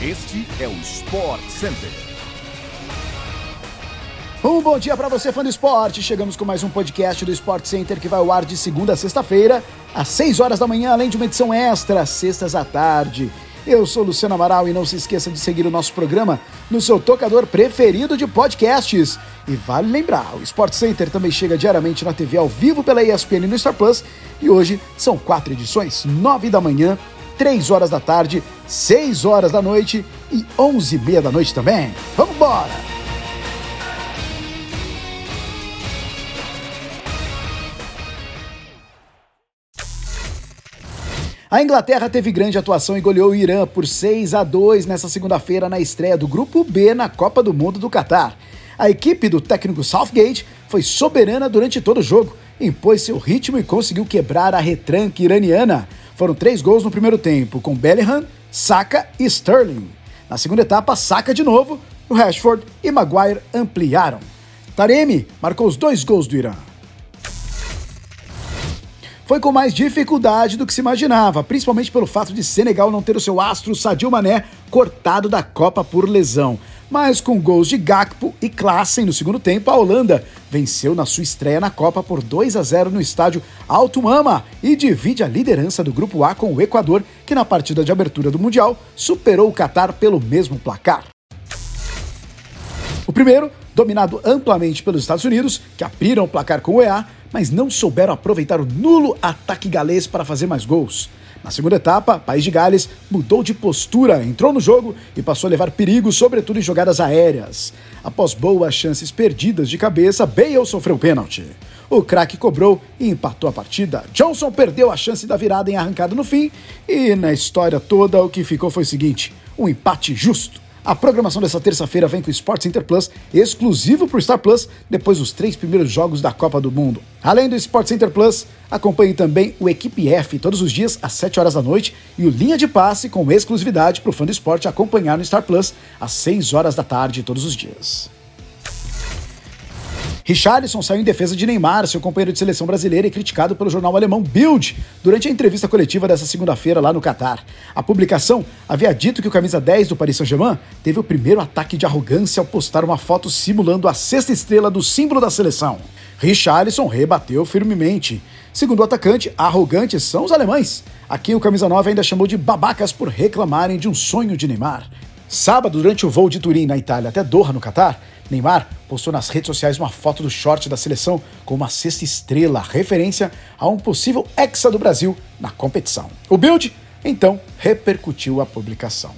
Este é o Sport Center. Um bom dia para você, fã do esporte. Chegamos com mais um podcast do Sport Center que vai ao ar de segunda a sexta-feira, às 6 horas da manhã, além de uma edição extra, sextas à tarde. Eu sou Luciano Amaral e não se esqueça de seguir o nosso programa no seu tocador preferido de podcasts. E vale lembrar, o Sport Center também chega diariamente na TV ao vivo pela ESPN no Star Plus. E hoje são quatro edições, 9 da manhã, 3 horas da tarde, 6 horas da noite e 11 e meia da noite também. Vamos embora! A Inglaterra teve grande atuação e goleou o Irã por 6 a 2 nessa segunda-feira na estreia do Grupo B na Copa do Mundo do Catar. A equipe do técnico Southgate foi soberana durante todo o jogo, impôs seu ritmo e conseguiu quebrar a retranca iraniana. Foram três gols no primeiro tempo, com Bellingham, Saka e Sterling. Na segunda etapa, Saka de novo, o Rashford e Maguire ampliaram. Taremi marcou os dois gols do Irã foi com mais dificuldade do que se imaginava, principalmente pelo fato de Senegal não ter o seu astro Sadio Mané cortado da Copa por lesão. Mas com gols de Gakpo e Klaassen no segundo tempo, a Holanda venceu na sua estreia na Copa por 2 a 0 no estádio Alto Mama e divide a liderança do Grupo A com o Equador, que na partida de abertura do Mundial superou o Catar pelo mesmo placar. O primeiro, dominado amplamente pelos Estados Unidos, que abriram o placar com o EA, mas não souberam aproveitar o nulo ataque galês para fazer mais gols. Na segunda etapa, País de Gales mudou de postura, entrou no jogo e passou a levar perigo, sobretudo em jogadas aéreas. Após boas chances perdidas de cabeça, Bale sofreu pênalti. O craque cobrou e empatou a partida. Johnson perdeu a chance da virada em arrancada no fim e na história toda o que ficou foi o seguinte: um empate justo. A programação dessa terça-feira vem com o Sport Center Plus, exclusivo para o Star Plus, depois dos três primeiros jogos da Copa do Mundo. Além do Sport Center Plus, acompanhe também o Equipe F todos os dias às 7 horas da noite e o Linha de Passe com exclusividade para o fã do esporte acompanhar no Star Plus às 6 horas da tarde todos os dias. Richarlison saiu em defesa de Neymar, seu companheiro de seleção brasileira e criticado pelo jornal alemão Bild durante a entrevista coletiva dessa segunda-feira lá no Catar. A publicação havia dito que o camisa 10 do Paris Saint-Germain teve o primeiro ataque de arrogância ao postar uma foto simulando a sexta estrela do símbolo da seleção. Richarlison rebateu firmemente. Segundo o atacante, arrogantes são os alemães. Aqui o camisa 9 ainda chamou de babacas por reclamarem de um sonho de Neymar. Sábado, durante o voo de Turim na Itália até Doha, no Catar, Neymar postou nas redes sociais uma foto do short da seleção com uma sexta estrela, referência a um possível hexa do Brasil na competição. O Build, então, repercutiu a publicação.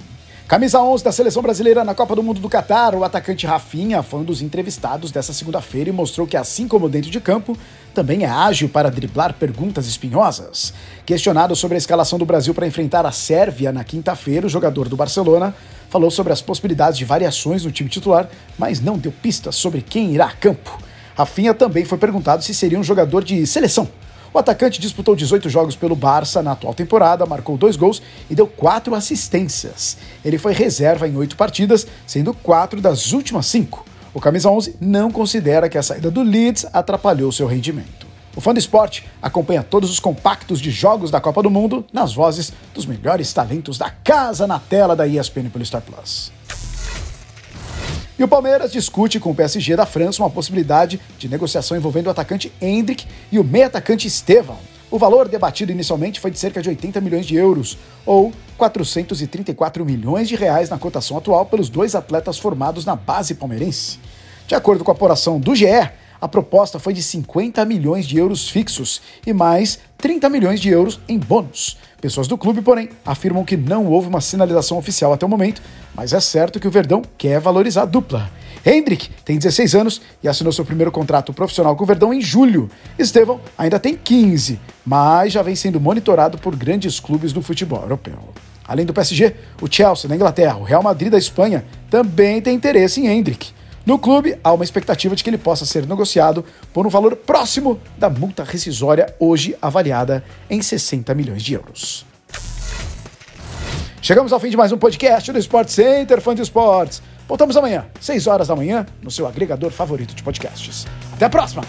Camisa 11 da seleção brasileira na Copa do Mundo do Catar, o atacante Rafinha foi um dos entrevistados dessa segunda-feira e mostrou que, assim como dentro de campo, também é ágil para driblar perguntas espinhosas. Questionado sobre a escalação do Brasil para enfrentar a Sérvia na quinta-feira, o jogador do Barcelona falou sobre as possibilidades de variações no time titular, mas não deu pistas sobre quem irá a campo. Rafinha também foi perguntado se seria um jogador de seleção. O atacante disputou 18 jogos pelo Barça na atual temporada, marcou dois gols e deu quatro assistências. Ele foi reserva em oito partidas, sendo quatro das últimas cinco. O camisa 11 não considera que a saída do Leeds atrapalhou seu rendimento. O Fã do Esporte acompanha todos os compactos de jogos da Copa do Mundo nas vozes dos melhores talentos da casa na tela da ESPN pelo Star Plus. E o Palmeiras discute com o PSG da França uma possibilidade de negociação envolvendo o atacante Hendrick e o meio-atacante Estevão. O valor debatido inicialmente foi de cerca de 80 milhões de euros, ou 434 milhões de reais na cotação atual pelos dois atletas formados na base palmeirense. De acordo com a apuração do GE, a proposta foi de 50 milhões de euros fixos e mais 30 milhões de euros em bônus. Pessoas do clube, porém, afirmam que não houve uma sinalização oficial até o momento, mas é certo que o Verdão quer valorizar a dupla. Hendrick tem 16 anos e assinou seu primeiro contrato profissional com o Verdão em julho. Estevão ainda tem 15, mas já vem sendo monitorado por grandes clubes do futebol europeu. Além do PSG, o Chelsea da Inglaterra, o Real Madrid da Espanha também tem interesse em Hendrick. No clube, há uma expectativa de que ele possa ser negociado por um valor próximo da multa rescisória, hoje avaliada em 60 milhões de euros. Chegamos ao fim de mais um podcast do Sport Center Fã de Esportes. Voltamos amanhã, 6 horas da manhã, no seu agregador favorito de podcasts. Até a próxima!